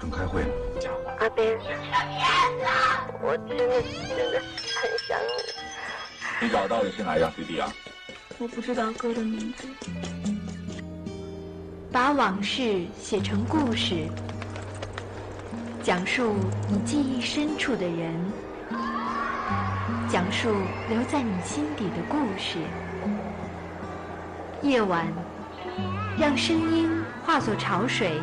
正开会呢。阿斌，我真的真的很想你。你找到的是哪样 CD 啊？我不知道歌的名字。把往事写成故事，讲述你记忆深处的人，讲述留在你心底的故事。夜晚，让声音化作潮水，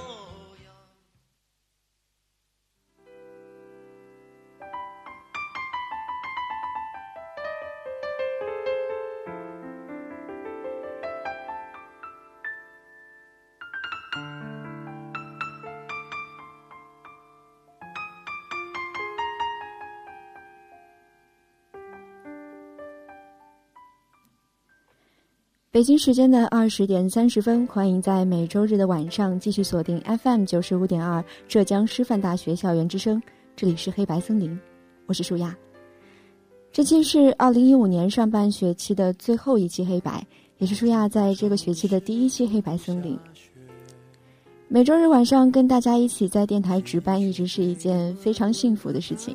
北京时间的二十点三十分，欢迎在每周日的晚上继续锁定 FM 九十五点二浙江师范大学校园之声。这里是黑白森林，我是舒亚。这期是二零一五年上半学期的最后一期黑白，也是舒亚在这个学期的第一期黑白森林。每周日晚上跟大家一起在电台值班，一直是一件非常幸福的事情。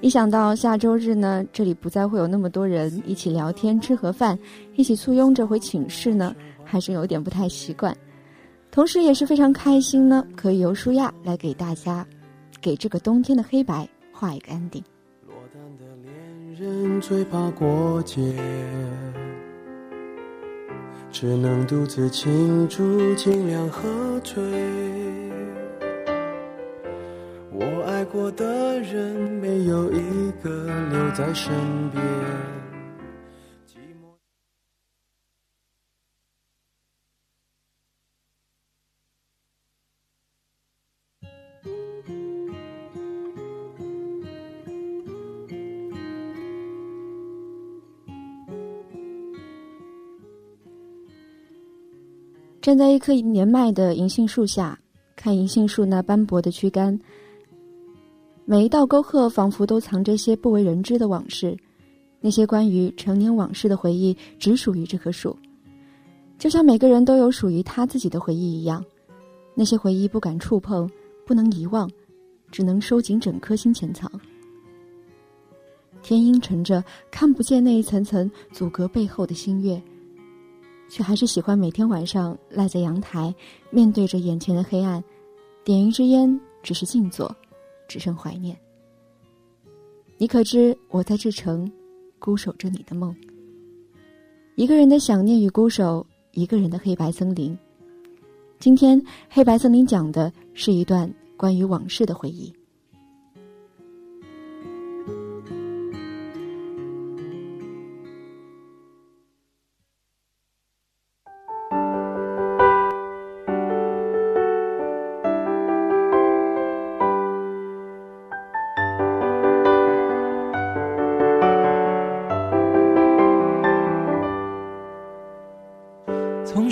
一想到下周日呢，这里不再会有那么多人一起聊天、吃盒饭，一起簇拥着回寝室呢，还是有点不太习惯。同时也是非常开心呢，可以由舒亚来给大家，给这个冬天的黑白画一个 ending。落单的恋人最怕过节，只能独自庆祝，尽量喝醉。爱过的人，没有一个留在身边。站在一棵年迈的银杏树下，看银杏树那斑驳的躯干。每一道沟壑仿佛都藏着些不为人知的往事，那些关于成年往事的回忆只属于这棵树，就像每个人都有属于他自己的回忆一样。那些回忆不敢触碰，不能遗忘，只能收紧整颗心潜藏。天阴沉着，看不见那一层层阻隔背后的星月，却还是喜欢每天晚上赖在阳台，面对着眼前的黑暗，点一支烟，只是静坐。只剩怀念。你可知我在这城，孤守着你的梦。一个人的想念与孤守，一个人的黑白森林。今天黑白森林讲的是一段关于往事的回忆。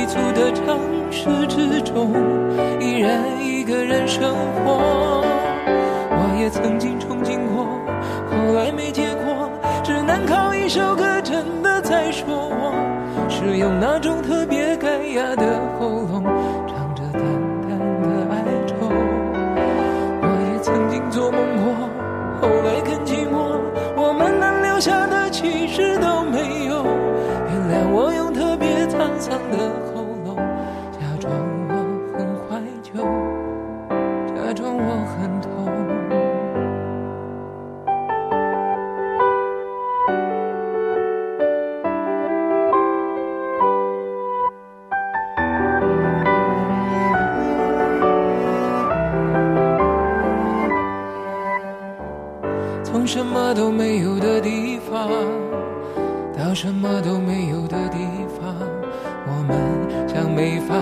急促的城市之中，依然一个人生活。我也曾经憧憬过，后来没结果，只能靠一首歌真的在说我，是用那种特别干哑的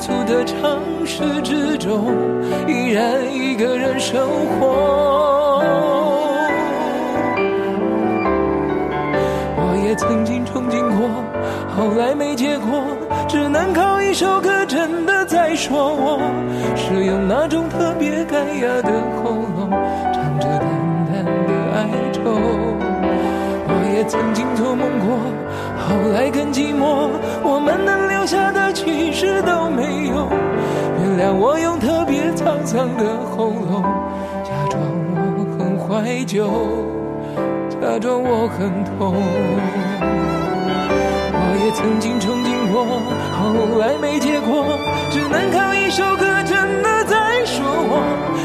促的城市之中，依然一个人生活。我也曾经憧憬过，后来没结果，只能靠一首歌真的在说我，是用那种特别干哑的喉咙，唱着淡淡的哀愁。我也曾经做梦过，后来更寂寞，我们能下的其实都没有。原谅我用特别沧桑的喉咙，假装我很怀旧，假装我很痛。我也曾经憧憬过，后来没结果，只能靠一首歌真的在说我，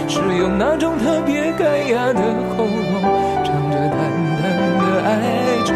是用那种特别干哑的喉咙，唱着淡淡的哀愁。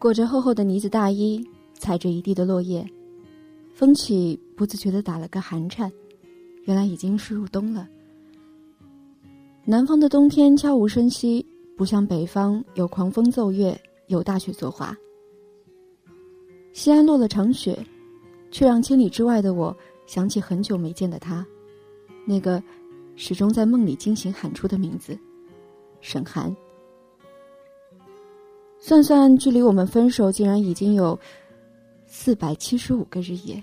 裹着厚厚的呢子大衣，踩着一地的落叶，风起，不自觉地打了个寒颤。原来已经是入冬了。南方的冬天悄无声息，不像北方有狂风奏乐，有大雪作画。西安落了场雪，却让千里之外的我想起很久没见的他，那个始终在梦里惊醒喊出的名字——沈寒。算算，距离我们分手竟然已经有四百七十五个日夜。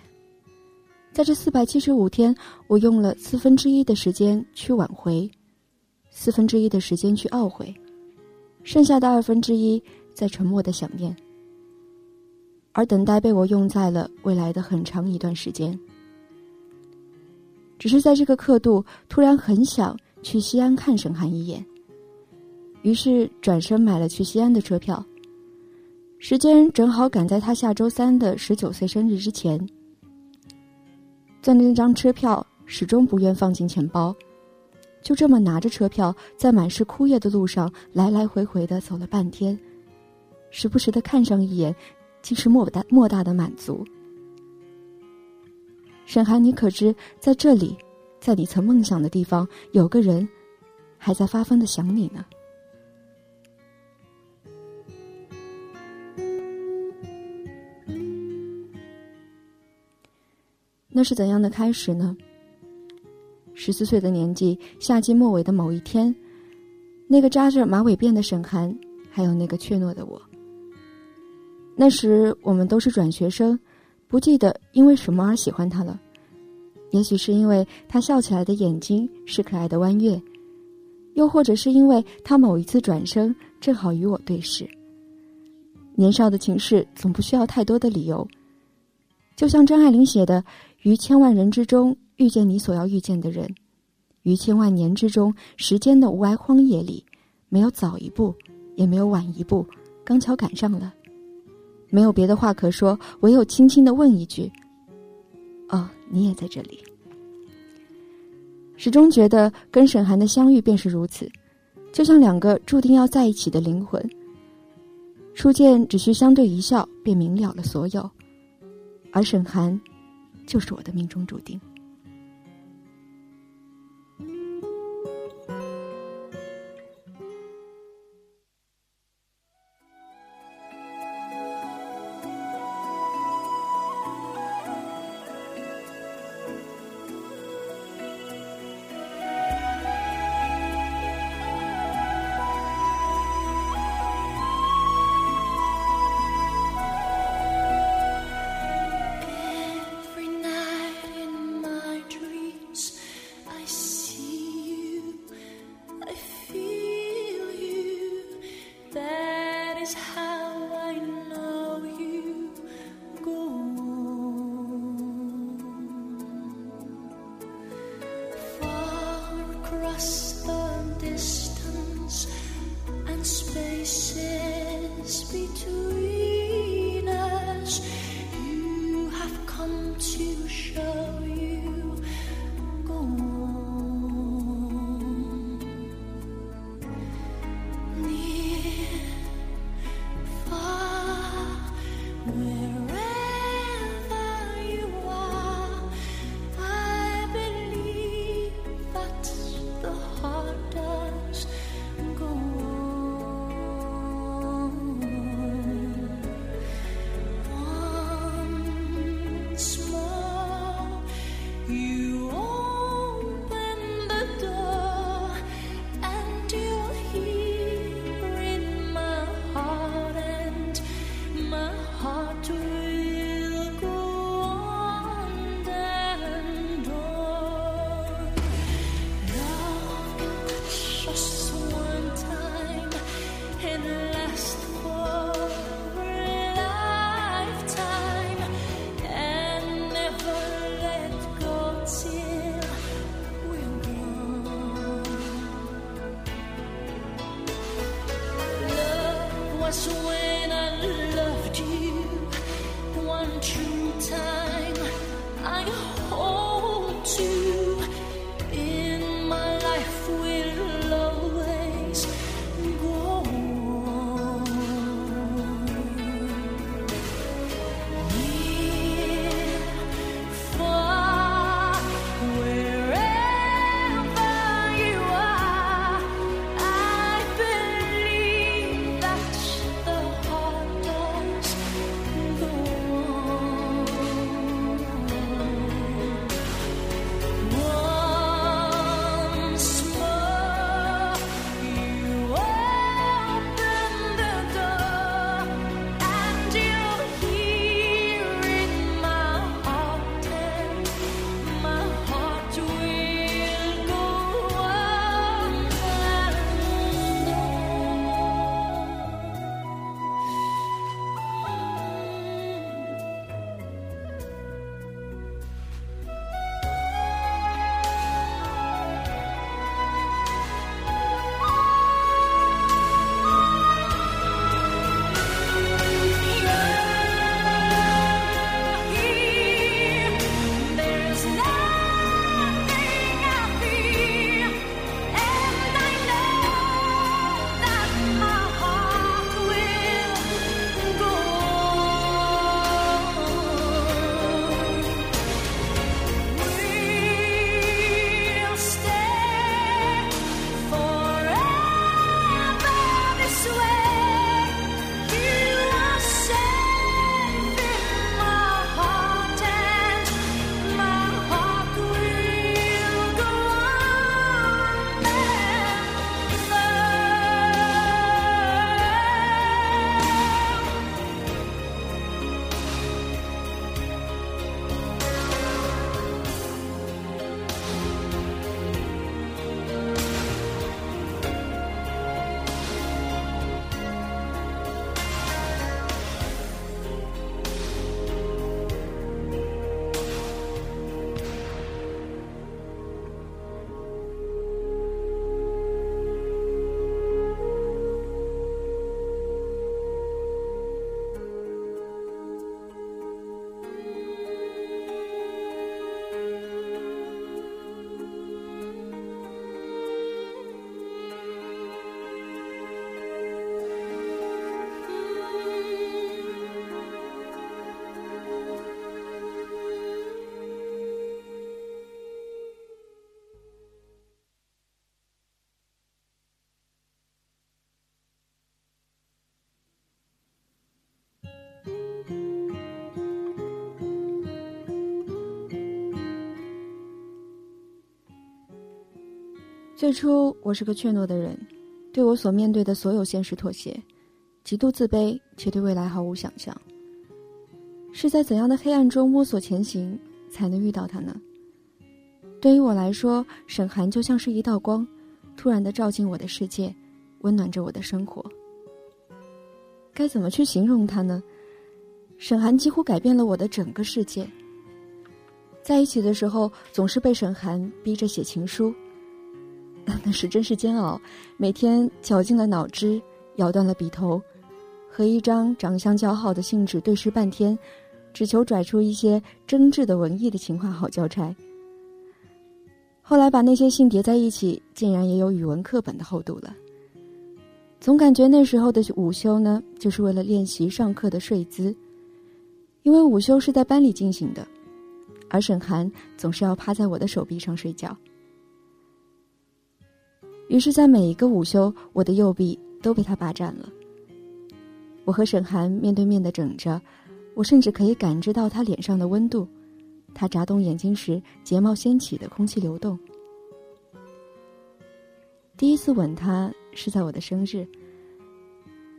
在这四百七十五天，我用了四分之一的时间去挽回，四分之一的时间去懊悔，剩下的二分之一在沉默的想念。而等待被我用在了未来的很长一段时间。只是在这个刻度，突然很想去西安看沈寒一眼。于是转身买了去西安的车票，时间正好赶在他下周三的十九岁生日之前。攥着那张车票，始终不愿放进钱包，就这么拿着车票，在满是枯叶的路上来来回回的走了半天，时不时的看上一眼，竟是莫大莫大的满足。沈寒，你可知在这里，在你曾梦想的地方，有个人，还在发疯的想你呢？那是怎样的开始呢？十四岁的年纪，夏季末尾的某一天，那个扎着马尾辫的沈寒，还有那个怯懦的我。那时我们都是转学生，不记得因为什么而喜欢他了。也许是因为他笑起来的眼睛是可爱的弯月，又或者是因为他某一次转身正好与我对视。年少的情事总不需要太多的理由，就像张爱玲写的。于千万人之中遇见你所要遇见的人，于千万年之中时间的无涯荒野里，没有早一步，也没有晚一步，刚巧赶上了。没有别的话可说，唯有轻轻的问一句：“哦，你也在这里。”始终觉得跟沈寒的相遇便是如此，就像两个注定要在一起的灵魂。初见只需相对一笑，便明了了所有，而沈寒。就是我的命中注定。最初我是个怯懦的人，对我所面对的所有现实妥协，极度自卑，且对未来毫无想象。是在怎样的黑暗中摸索前行，才能遇到他呢？对于我来说，沈寒就像是一道光，突然的照进我的世界，温暖着我的生活。该怎么去形容他呢？沈寒几乎改变了我的整个世界。在一起的时候，总是被沈寒逼着写情书，那是真是煎熬。每天绞尽了脑汁，咬断了笔头，和一张长相姣好的信纸对视半天，只求拽出一些真挚的文艺的情话好交差。后来把那些信叠在一起，竟然也有语文课本的厚度了。总感觉那时候的午休呢，就是为了练习上课的睡姿，因为午休是在班里进行的，而沈寒总是要趴在我的手臂上睡觉。于是，在每一个午休，我的右臂都被他霸占了。我和沈寒面对面的枕着，我甚至可以感知到他脸上的温度，他眨动眼睛时睫毛掀起的空气流动。第一次吻他是在我的生日。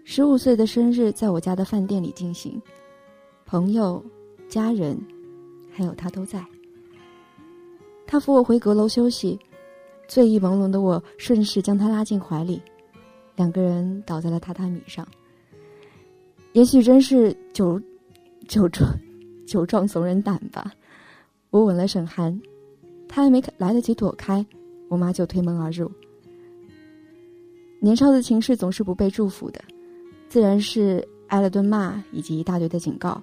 十五岁的生日在我家的饭店里进行，朋友、家人，还有他都在。他扶我回阁楼休息，醉意朦胧的我顺势将他拉进怀里，两个人倒在了榻榻米上。也许真是酒酒壮酒壮怂人胆吧，我吻了沈寒，他还没来得及躲开，我妈就推门而入。年少的情事总是不被祝福的，自然是挨了顿骂以及一大堆的警告，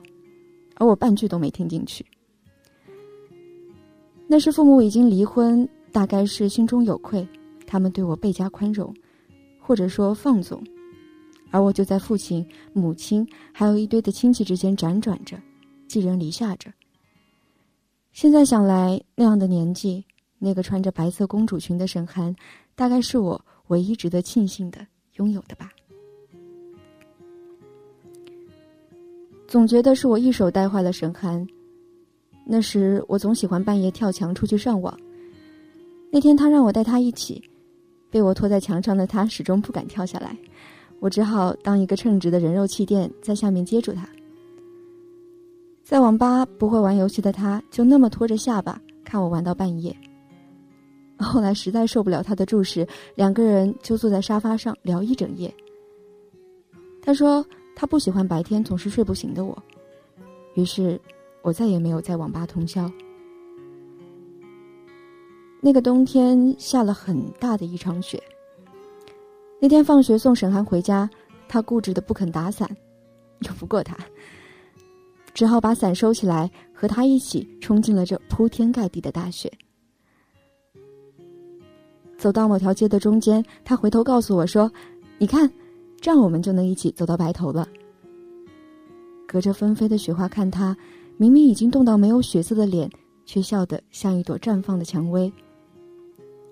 而我半句都没听进去。那时父母已经离婚，大概是心中有愧，他们对我倍加宽容，或者说放纵，而我就在父亲、母亲还有一堆的亲戚之间辗转着，寄人篱下着。现在想来，那样的年纪，那个穿着白色公主裙的沈寒，大概是我。唯一值得庆幸的拥有的吧，总觉得是我一手带坏了沈寒。那时我总喜欢半夜跳墙出去上网，那天他让我带他一起，被我拖在墙上的他始终不敢跳下来，我只好当一个称职的人肉气垫在下面接住他。在网吧不会玩游戏的他，就那么拖着下巴看我玩到半夜。后来实在受不了他的注视，两个人就坐在沙发上聊一整夜。他说他不喜欢白天总是睡不醒的我，于是，我再也没有在网吧通宵。那个冬天下了很大的一场雪。那天放学送沈寒回家，他固执的不肯打伞，拗不过他，只好把伞收起来，和他一起冲进了这铺天盖地的大雪。走到某条街的中间，他回头告诉我说：“你看，这样我们就能一起走到白头了。”隔着纷飞的雪花看他，明明已经冻到没有血色的脸，却笑得像一朵绽放的蔷薇。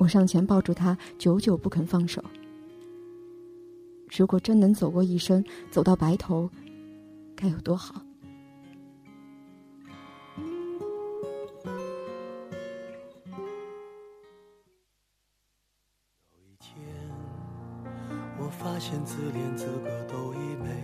我上前抱住他，久久不肯放手。如果真能走过一生，走到白头，该有多好！有一天，我发现自怜资格都已没，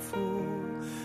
福，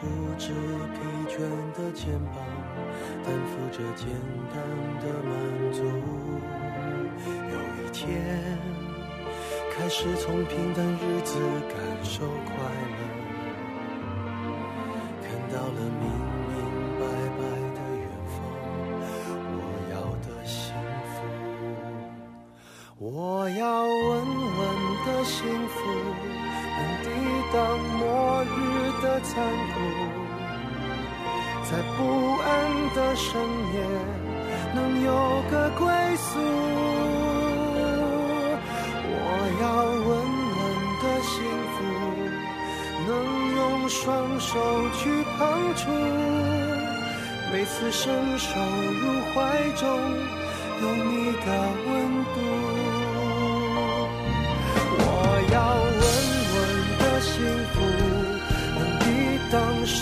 不知疲倦的肩膀，担负着简单的满足。有一天，开始从平淡日子感受快乐，能用双手去碰触，每次伸手入怀中有你的温度。我要稳稳的幸福，能抵挡失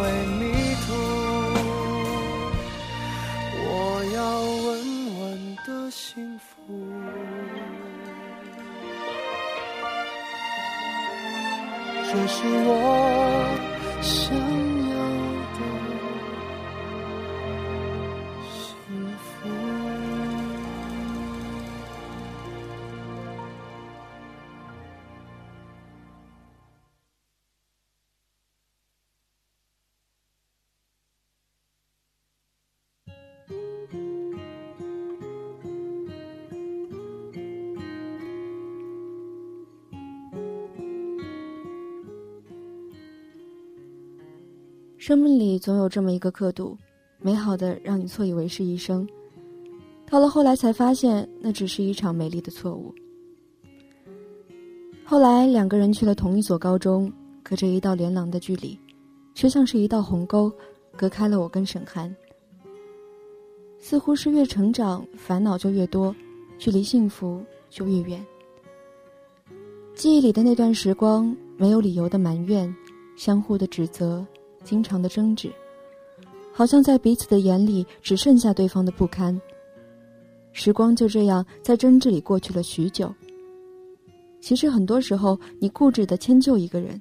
不生命里总有这么一个刻度，美好的让你错以为是一生，到了后来才发现，那只是一场美丽的错误。后来两个人去了同一所高中，隔着一道连廊的距离，却像是一道鸿沟，隔开了我跟沈寒。似乎是越成长，烦恼就越多，距离幸福就越远。记忆里的那段时光，没有理由的埋怨，相互的指责。经常的争执，好像在彼此的眼里只剩下对方的不堪。时光就这样在争执里过去了许久。其实很多时候，你固执的迁就一个人，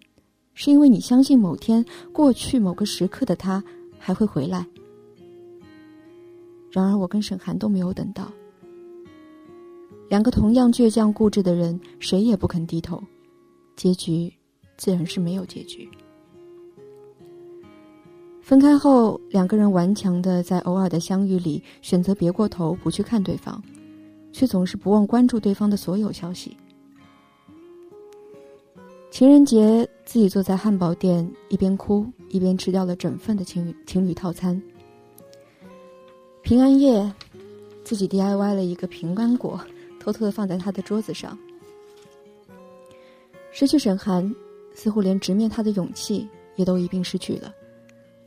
是因为你相信某天过去某个时刻的他还会回来。然而我跟沈寒都没有等到。两个同样倔强固执的人，谁也不肯低头，结局自然是没有结局。分开后，两个人顽强的在偶尔的相遇里选择别过头，不去看对方，却总是不忘关注对方的所有消息。情人节，自己坐在汉堡店，一边哭一边吃掉了整份的情侣情侣套餐。平安夜，自己 DIY 了一个平安果，偷偷的放在他的桌子上。失去沈寒，似乎连直面他的勇气也都一并失去了。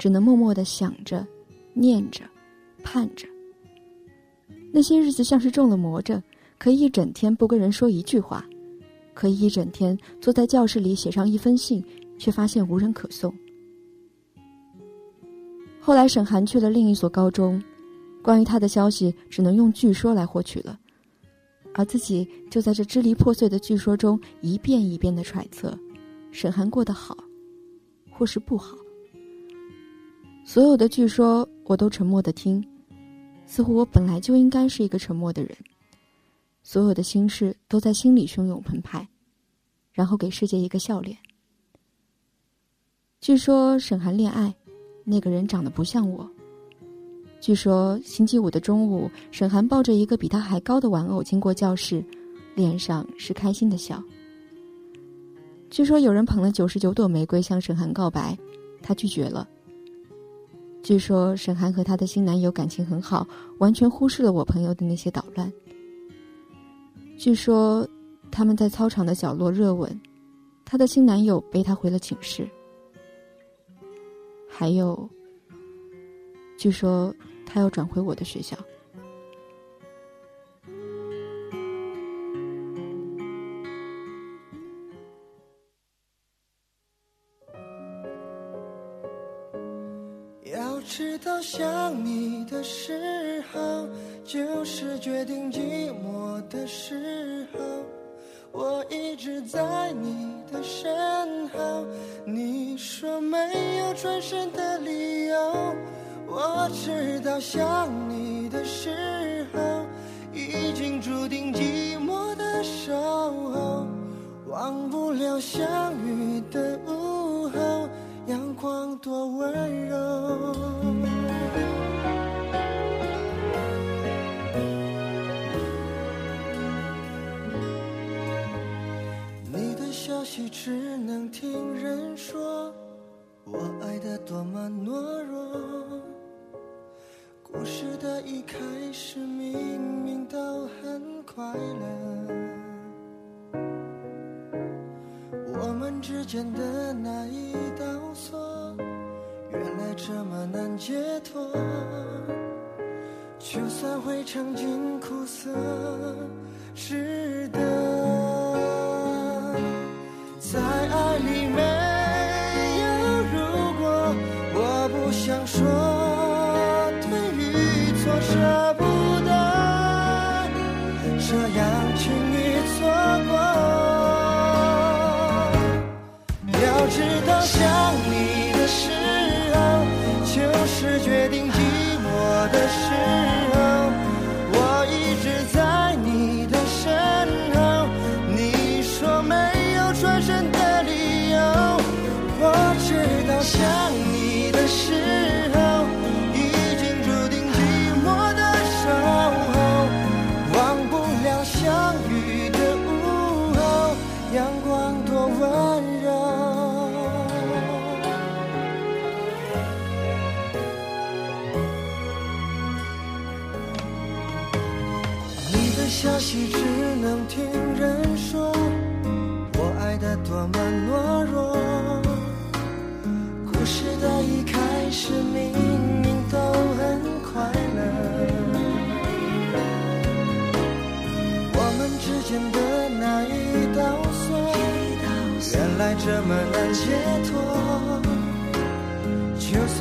只能默默的想着、念着、盼着。那些日子像是中了魔杢，可以一整天不跟人说一句话，可以一整天坐在教室里写上一封信，却发现无人可送。后来沈寒去了另一所高中，关于他的消息只能用据说来获取了，而自己就在这支离破碎的据说中一遍一遍的揣测，沈寒过得好，或是不好。所有的据说，我都沉默的听，似乎我本来就应该是一个沉默的人。所有的心事都在心里汹涌澎湃，然后给世界一个笑脸。据说沈寒恋爱，那个人长得不像我。据说星期五的中午，沈寒抱着一个比他还高的玩偶经过教室，脸上是开心的笑。据说有人捧了九十九朵玫瑰向沈寒告白，他拒绝了。据说沈涵和她的新男友感情很好完全忽视了我朋友的那些捣乱。据说他们在操场的角落热吻她的新男友背她回了寝室。还有据说她要转回我的学校想你的时候就是决定寂寞的时候我一直在你的身后你说没有转身的理由我知道想你的时候已经注定寂寞的守候忘不了相遇的午后阳光多温柔。气，只能听人说我爱的多么懦弱。故事的一开始，明明都很快乐。我们之间的那一道锁，原来这么难解脱。就算会尝尽苦涩，值得。在爱里面。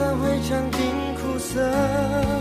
才会尝尽苦涩。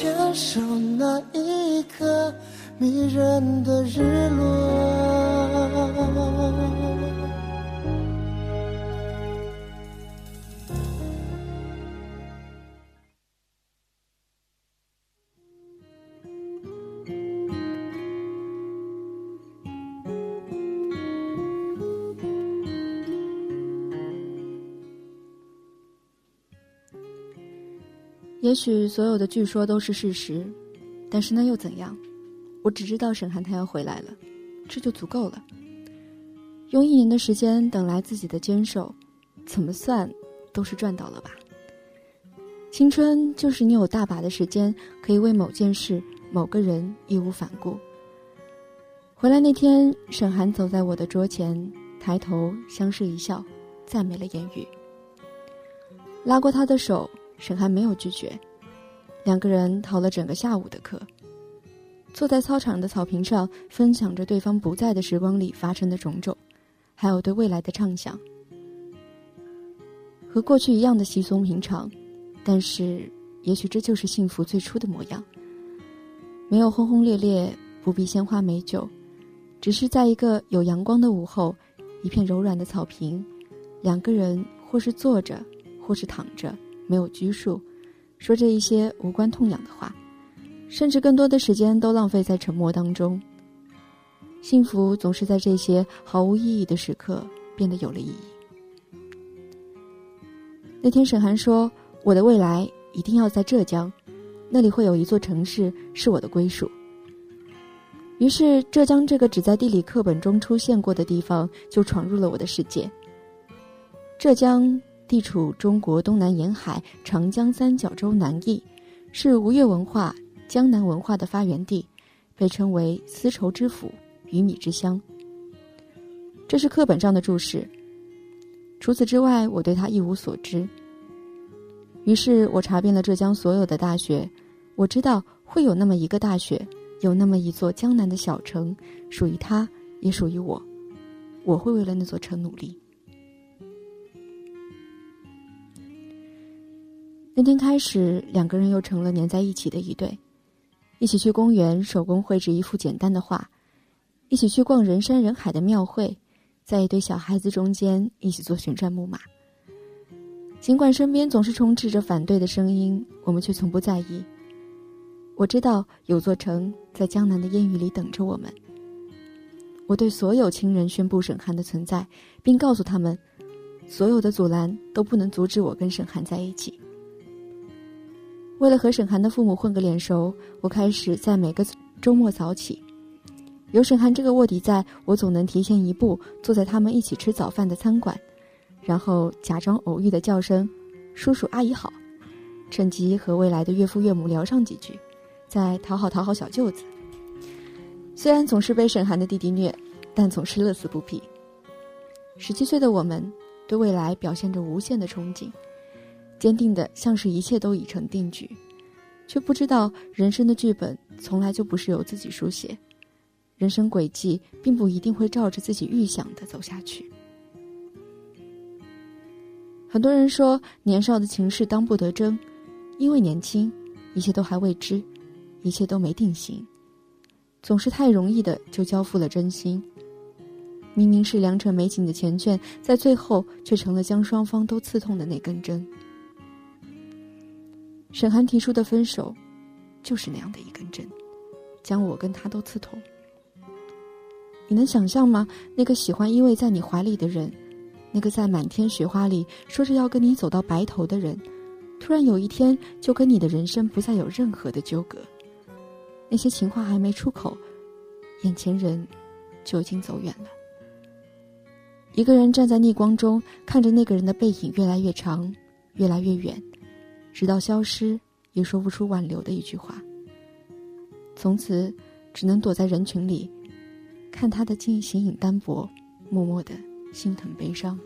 牵手那一刻迷人的日落。也许所有的据说都是事实但是那又怎样？我只知道沈涵他要回来了这就足够了。用一年的时间等来自己的坚守怎么算都是赚到了吧？青春就是你有大把的时间可以为某件事某个人义无反顾。回来那天沈涵走在我的桌前抬头相视一笑再没了言语。拉过他的手沈寒没有拒绝，两个人逃了整个下午的课，坐在操场的草坪上，分享着对方不在的时光里发生的种种，还有对未来的畅想。和过去一样的稀松平常，但是也许这就是幸福最初的模样。没有轰轰烈烈，不必鲜花美酒，只是在一个有阳光的午后，一片柔软的草坪，两个人或是坐着，或是躺着。没有拘束，说着一些无关痛痒的话，甚至更多的时间都浪费在沉默当中。幸福总是在这些毫无意义的时刻变得有了意义。那天沈寒说：“我的未来一定要在浙江，那里会有一座城市是我的归属。”于是，浙江这个只在地理课本中出现过的地方就闯入了我的世界。浙江。地处中国东南沿海长江三角洲南翼，是吴越文化、江南文化的发源地，被称为丝绸之府、鱼米之乡。这是课本上的注释。除此之外，我对它一无所知。于是我查遍了浙江所有的大学，我知道会有那么一个大学，有那么一座江南的小城，属于他，也属于我。我会为了那座城努力。那天开始，两个人又成了粘在一起的一对，一起去公园手工绘制一幅简单的画，一起去逛人山人海的庙会，在一堆小孩子中间一起做旋转木马。尽管身边总是充斥着反对的声音，我们却从不在意。我知道有座城在江南的烟雨里等着我们。我对所有亲人宣布沈寒的存在，并告诉他们，所有的阻拦都不能阻止我跟沈寒在一起。为了和沈寒的父母混个脸熟，我开始在每个周末早起。有沈寒这个卧底在，我总能提前一步坐在他们一起吃早饭的餐馆，然后假装偶遇的叫声“叔叔阿姨好”，趁机和未来的岳父岳母聊上几句，再讨好讨好小舅子。虽然总是被沈寒的弟弟虐，但总是乐此不疲。十七岁的我们，对未来表现着无限的憧憬。坚定的像是一切都已成定局，却不知道人生的剧本从来就不是由自己书写，人生轨迹并不一定会照着自己预想的走下去。很多人说年少的情事当不得真，因为年轻，一切都还未知，一切都没定型，总是太容易的就交付了真心。明明是良辰美景的缱绻，在最后却成了将双方都刺痛的那根针。沈寒提出的分手，就是那样的一根针，将我跟他都刺痛。你能想象吗？那个喜欢依偎在你怀里的人，那个在满天雪花里说着要跟你走到白头的人，突然有一天就跟你的人生不再有任何的纠葛。那些情话还没出口，眼前人就已经走远了。一个人站在逆光中，看着那个人的背影越来越长，越来越远。直到消失，也说不出挽留的一句话。从此，只能躲在人群里，看他的镜形影单薄，默默的心疼悲伤。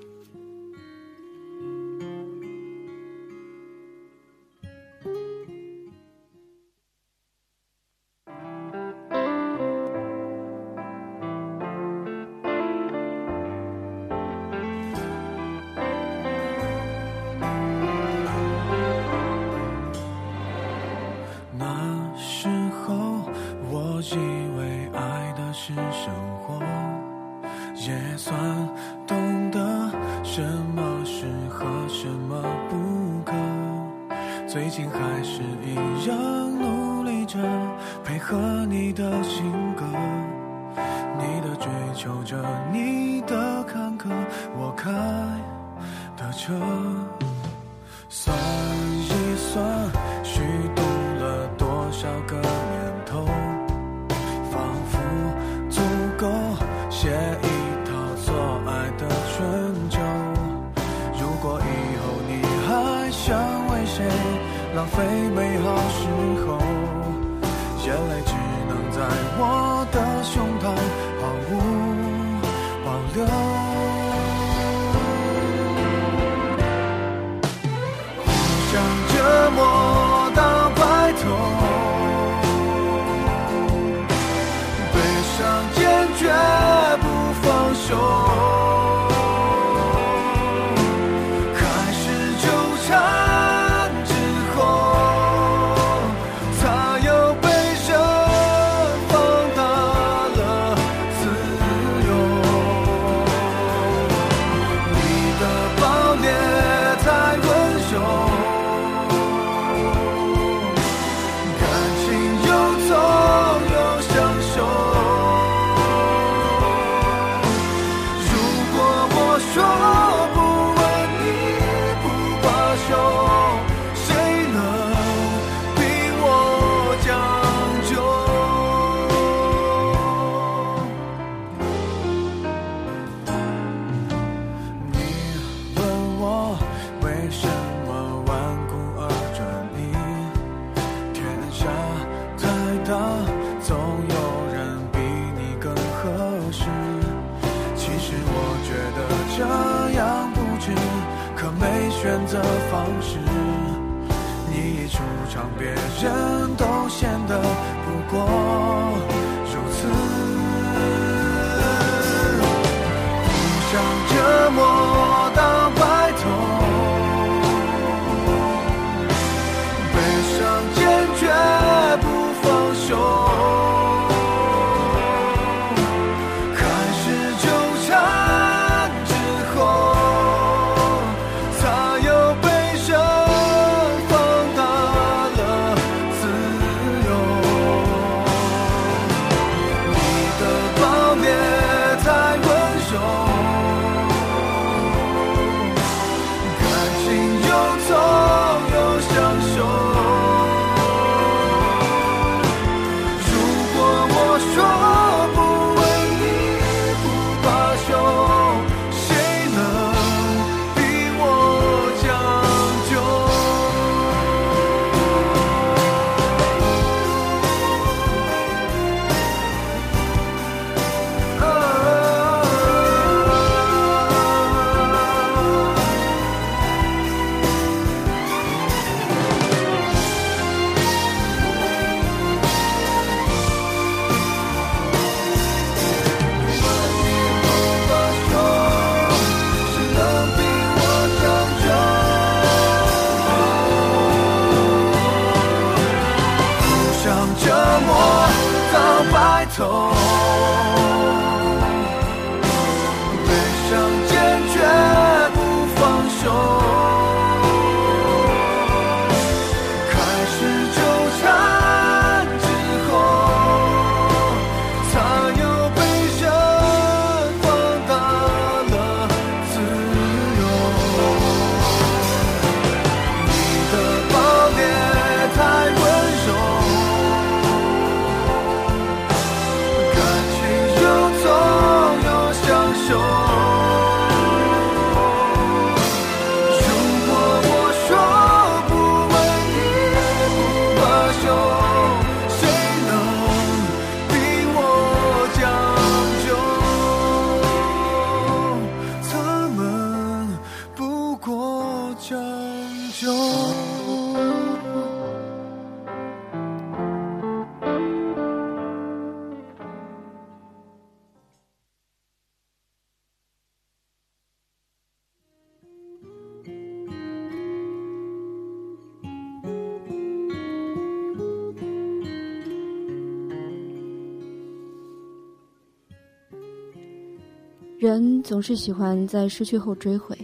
总是喜欢在失去后追悔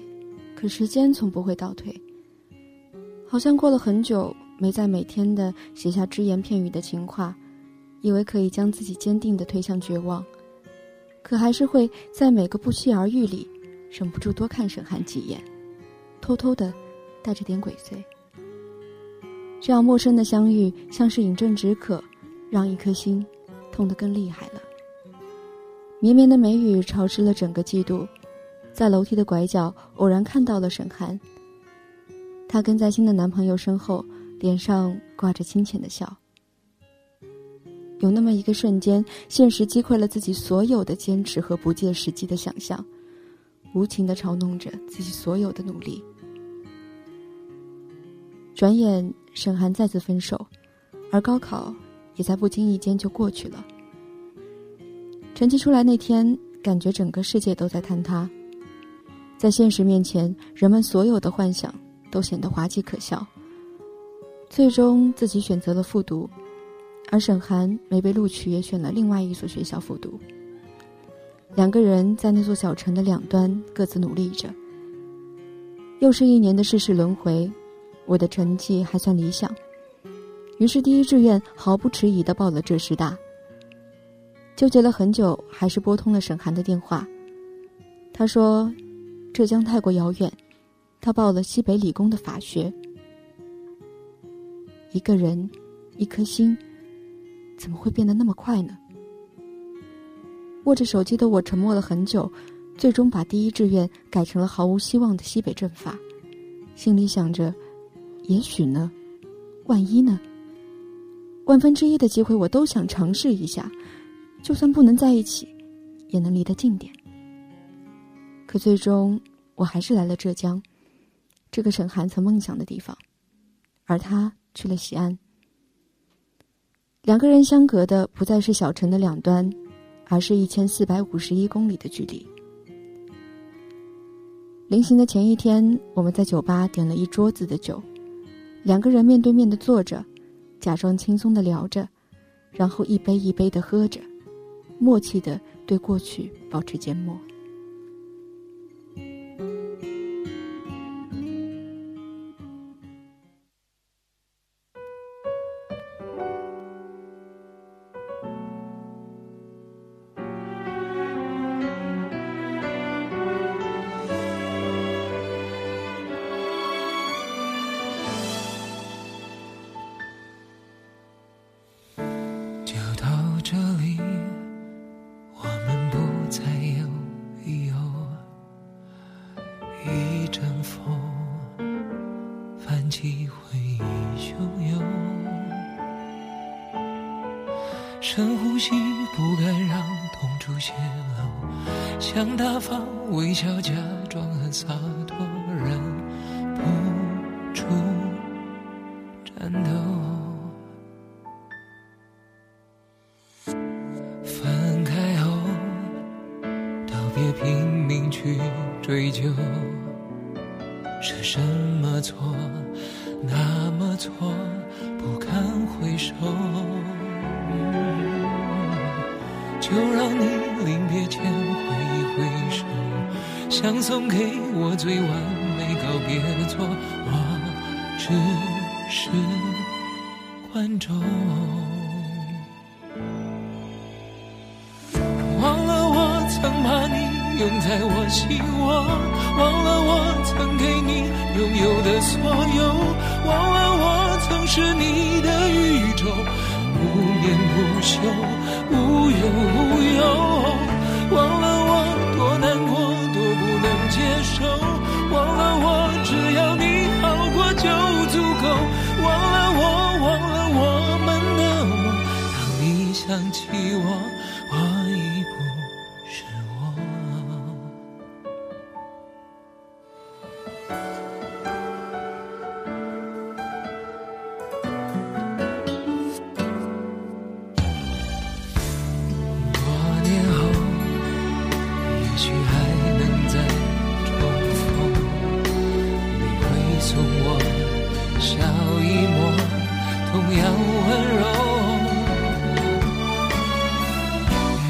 可时间从不会倒退。好像过了很久没再每天的写下只言片语的情话以为可以将自己坚定的推向绝望。可还是会在每个不期而遇里忍不住多看沈涵几眼偷偷的带着点鬼祟。这样陌生的相遇像是饮鸩止渴让一颗心痛得更厉害了。绵绵的梅雨潮湿了整个季度在楼梯的拐角偶然看到了沈涵她跟在新的男朋友身后脸上挂着亲切的笑。有那么一个瞬间现实击溃了自己所有的坚持和不切实际的想象无情的嘲弄着自己所有的努力。转眼沈涵再次分手而高考也在不经意间就过去了。成绩出来那天，感觉整个世界都在坍塌，在现实面前，人们所有的幻想都显得滑稽可笑。最终，自己选择了复读。而沈寒没被录取，也选了另外一所学校复读。两个人在那座小城的两端各自努力着。又是一年的世事轮回，我的成绩还算理想，于是第一志愿毫不迟疑地报了浙师大。纠结了很久，还是拨通了沈寒的电话。他说：“浙江太过遥远，他报了西北理工的法学。”一个人，一颗心。怎么会变得那么快呢？握着手机的我沉默了很久，最终把第一志愿改成了毫无希望的西北政法，心里想着，也许呢，万一呢？万分之一的机会我都想尝试一下，就算不能在一起，也能离得近点。可最终我还是来了浙江，这个沈寒曾梦想的地方，而他去了西安。两个人相隔的不再是小城的两端，而是一千四百五十一公里的距离。临行的前一天，我们在酒吧点了一桌子的酒，两个人面对面的坐着，假装轻松的聊着，然后一杯一杯的喝着，默契的对过去保持缄默。泛起回忆汹涌。深呼吸，不敢让痛处泄露，想大方微笑，假装很洒脱，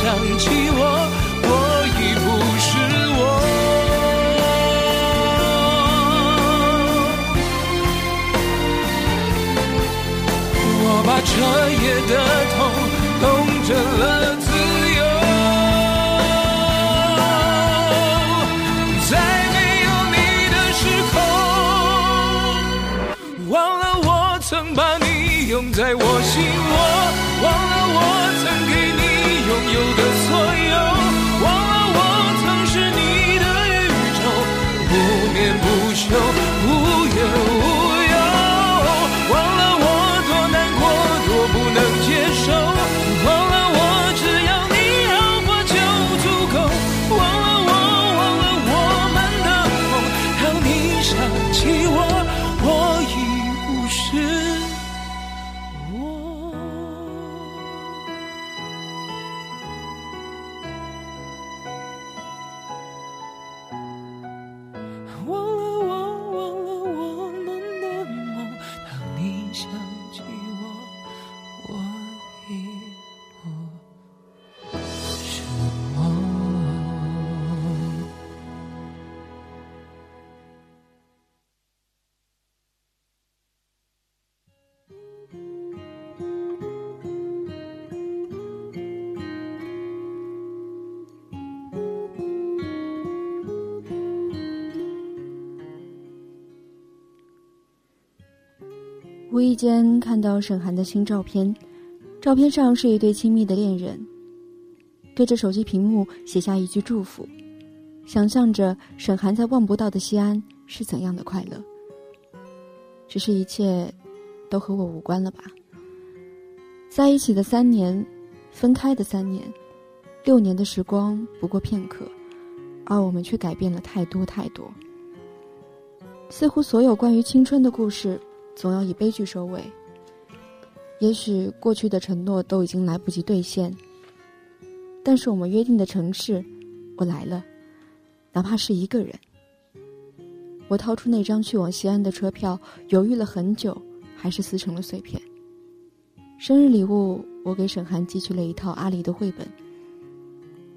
想起我我已不是我。我把彻夜的无意间看到沈寒的新照片，照片上是一对亲密的恋人，对着手机屏幕写下一句祝福，想象着沈寒在望不到的西安是怎样的快乐。只是一切，都和我无关了吧？在一起的三年，分开的三年，六年的时光不过片刻，而我们却改变了太多太多。似乎所有关于青春的故事。总要以悲剧收尾。也许过去的承诺都已经来不及兑现，但是我们约定的城市，我来了，哪怕是一个人。我掏出那张去往西安的车票，犹豫了很久，还是撕成了碎片。生日礼物，我给沈寒寄去了一套阿离的绘本。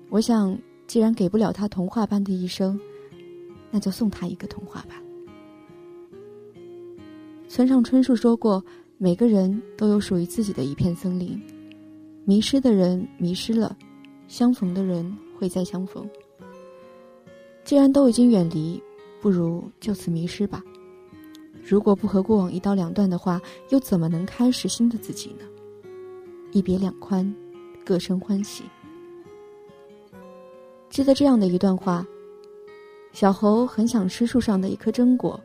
我想，既然给不了他童话般的一生，那就送他一个童话吧。村上春树说过：“每个人都有属于自己的一片森林，迷失的人迷失了，相逢的人会再相逢。既然都已经远离，不如就此迷失吧。如果不和过往一刀两断的话，又怎么能开始新的自己呢？一别两宽，各生欢喜。”记得这样的一段话：小猴很想吃树上的一颗榛果。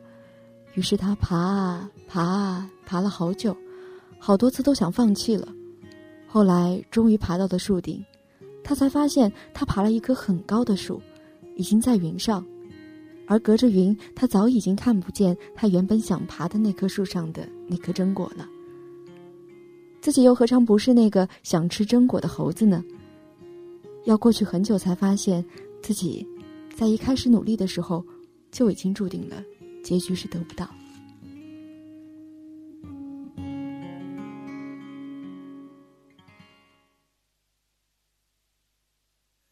于是他爬啊爬啊爬了好久，好多次都想放弃了。后来终于爬到了树顶，他才发现他爬了一棵很高的树，已经在云上，而隔着云，他早已经看不见他原本想爬的那棵树上的那颗榛果了。自己又何尝不是那个想吃榛果的猴子呢？要过去很久才发现，自己在一开始努力的时候，就已经注定了。结局是得不到。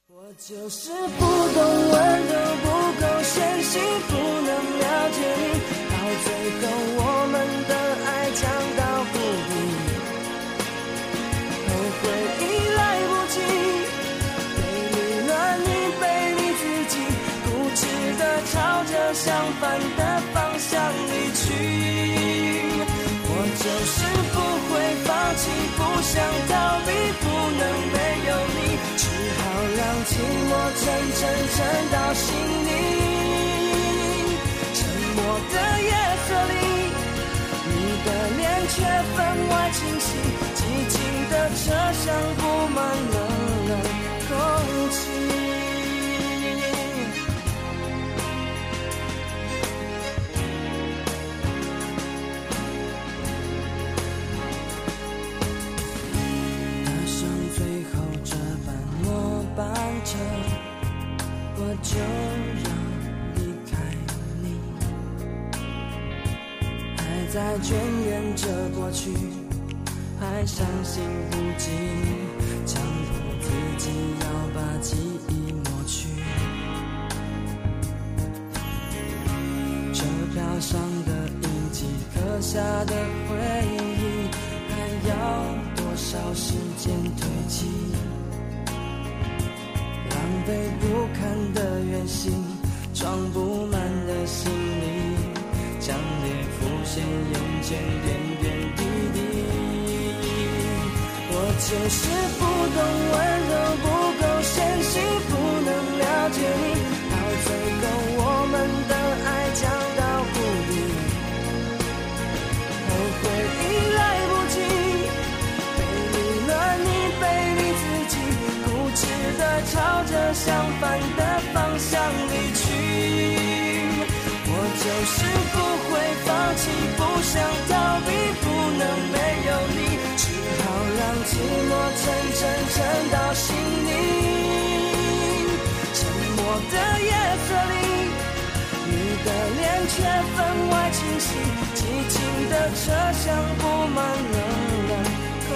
我就是不懂温柔，反的方向离去。我就是不会放弃，不想逃避，不能没有你，只好让寂寞沉沉沉到心里。沉默的夜色里，你的脸却分外清晰，寂静的车厢布满了冷空气。就要离开你，还在眷恋着过去，还伤心不尽，强迫自己要把记忆抹去。车票上的印记，刻下的回忆，还要多。少时间还是不懂温柔，不够纤细，不能了解你，到最后我们的爱降到谷底，后悔已来不及，背离了你，背离自己，固执的朝着相反的让寂寞沉沉沉到心里。沉默的夜色里，你的脸却分外清晰，寂静的车厢布满冷冷空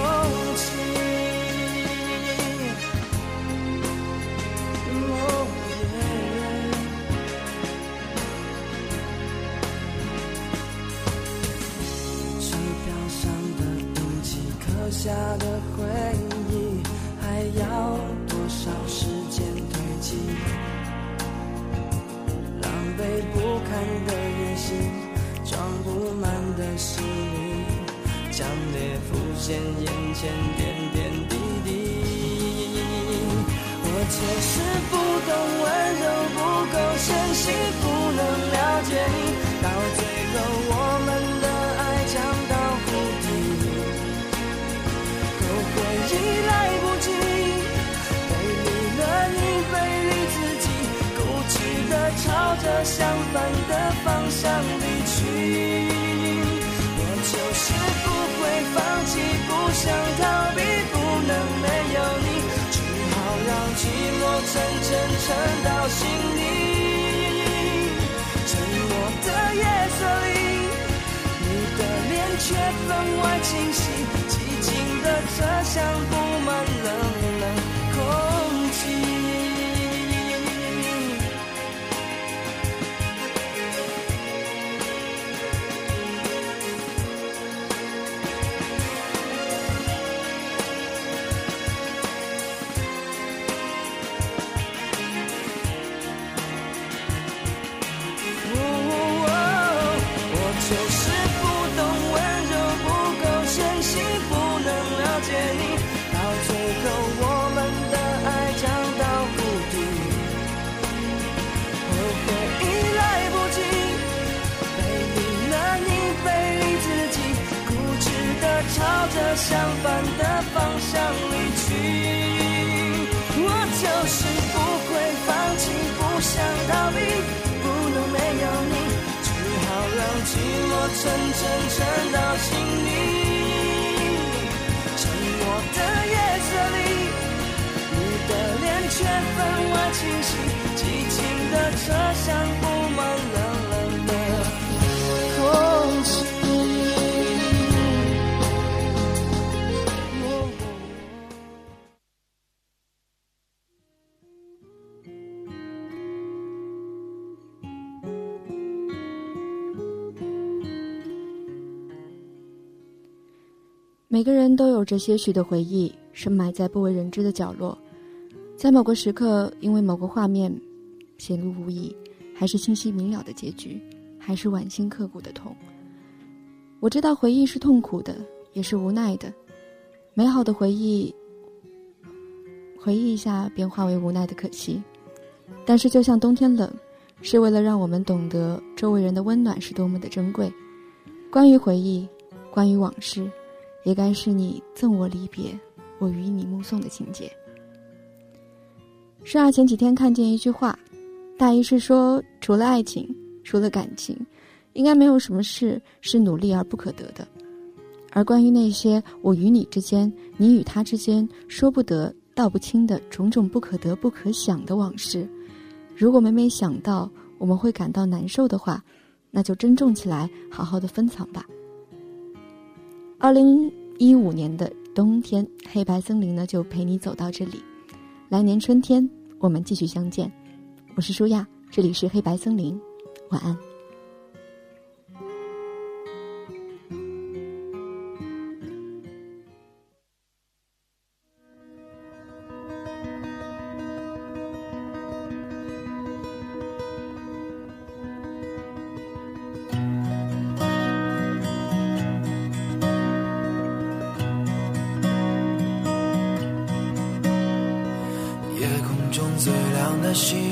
深沉到心底。沉默的夜色里，你的脸却分外清晰，寂静的车厢布满冷相反的方向离去。我就是不会放弃，不想逃避，不能没有你，只好让寂寞沉沉沉到心里。沉默的夜色里，你的脸却分外清晰，寂静的车厢布满了每个人都有着些许的回忆，深埋在不为人知的角落，在某个时刻，因为某个画面显露无遗，还是清晰明了的结局，还是剜心刻骨的痛。我知道回忆是痛苦的，也是无奈的，美好的回忆，回忆一下便化为无奈的可惜。但是，就像冬天冷，是为了让我们懂得周围人的温暖是多么的珍贵。关于回忆，关于往事。也该是你赠我离别，我与你目送的情节。是啊，前几天看见一句话，大意是说，除了爱情，除了感情，应该没有什么事是努力而不可得的。而关于那些我与你之间，你与他之间说不得、道不清的种种不可得、不可想的往事，如果每每想到我们会感到难受的话，那就珍重起来，好好的分藏吧。二零一五年的冬天，黑白森林呢就陪你走到这里。来年春天，我们继续相见。我是舒亚，这里是黑白森林，晚安。最亮的星，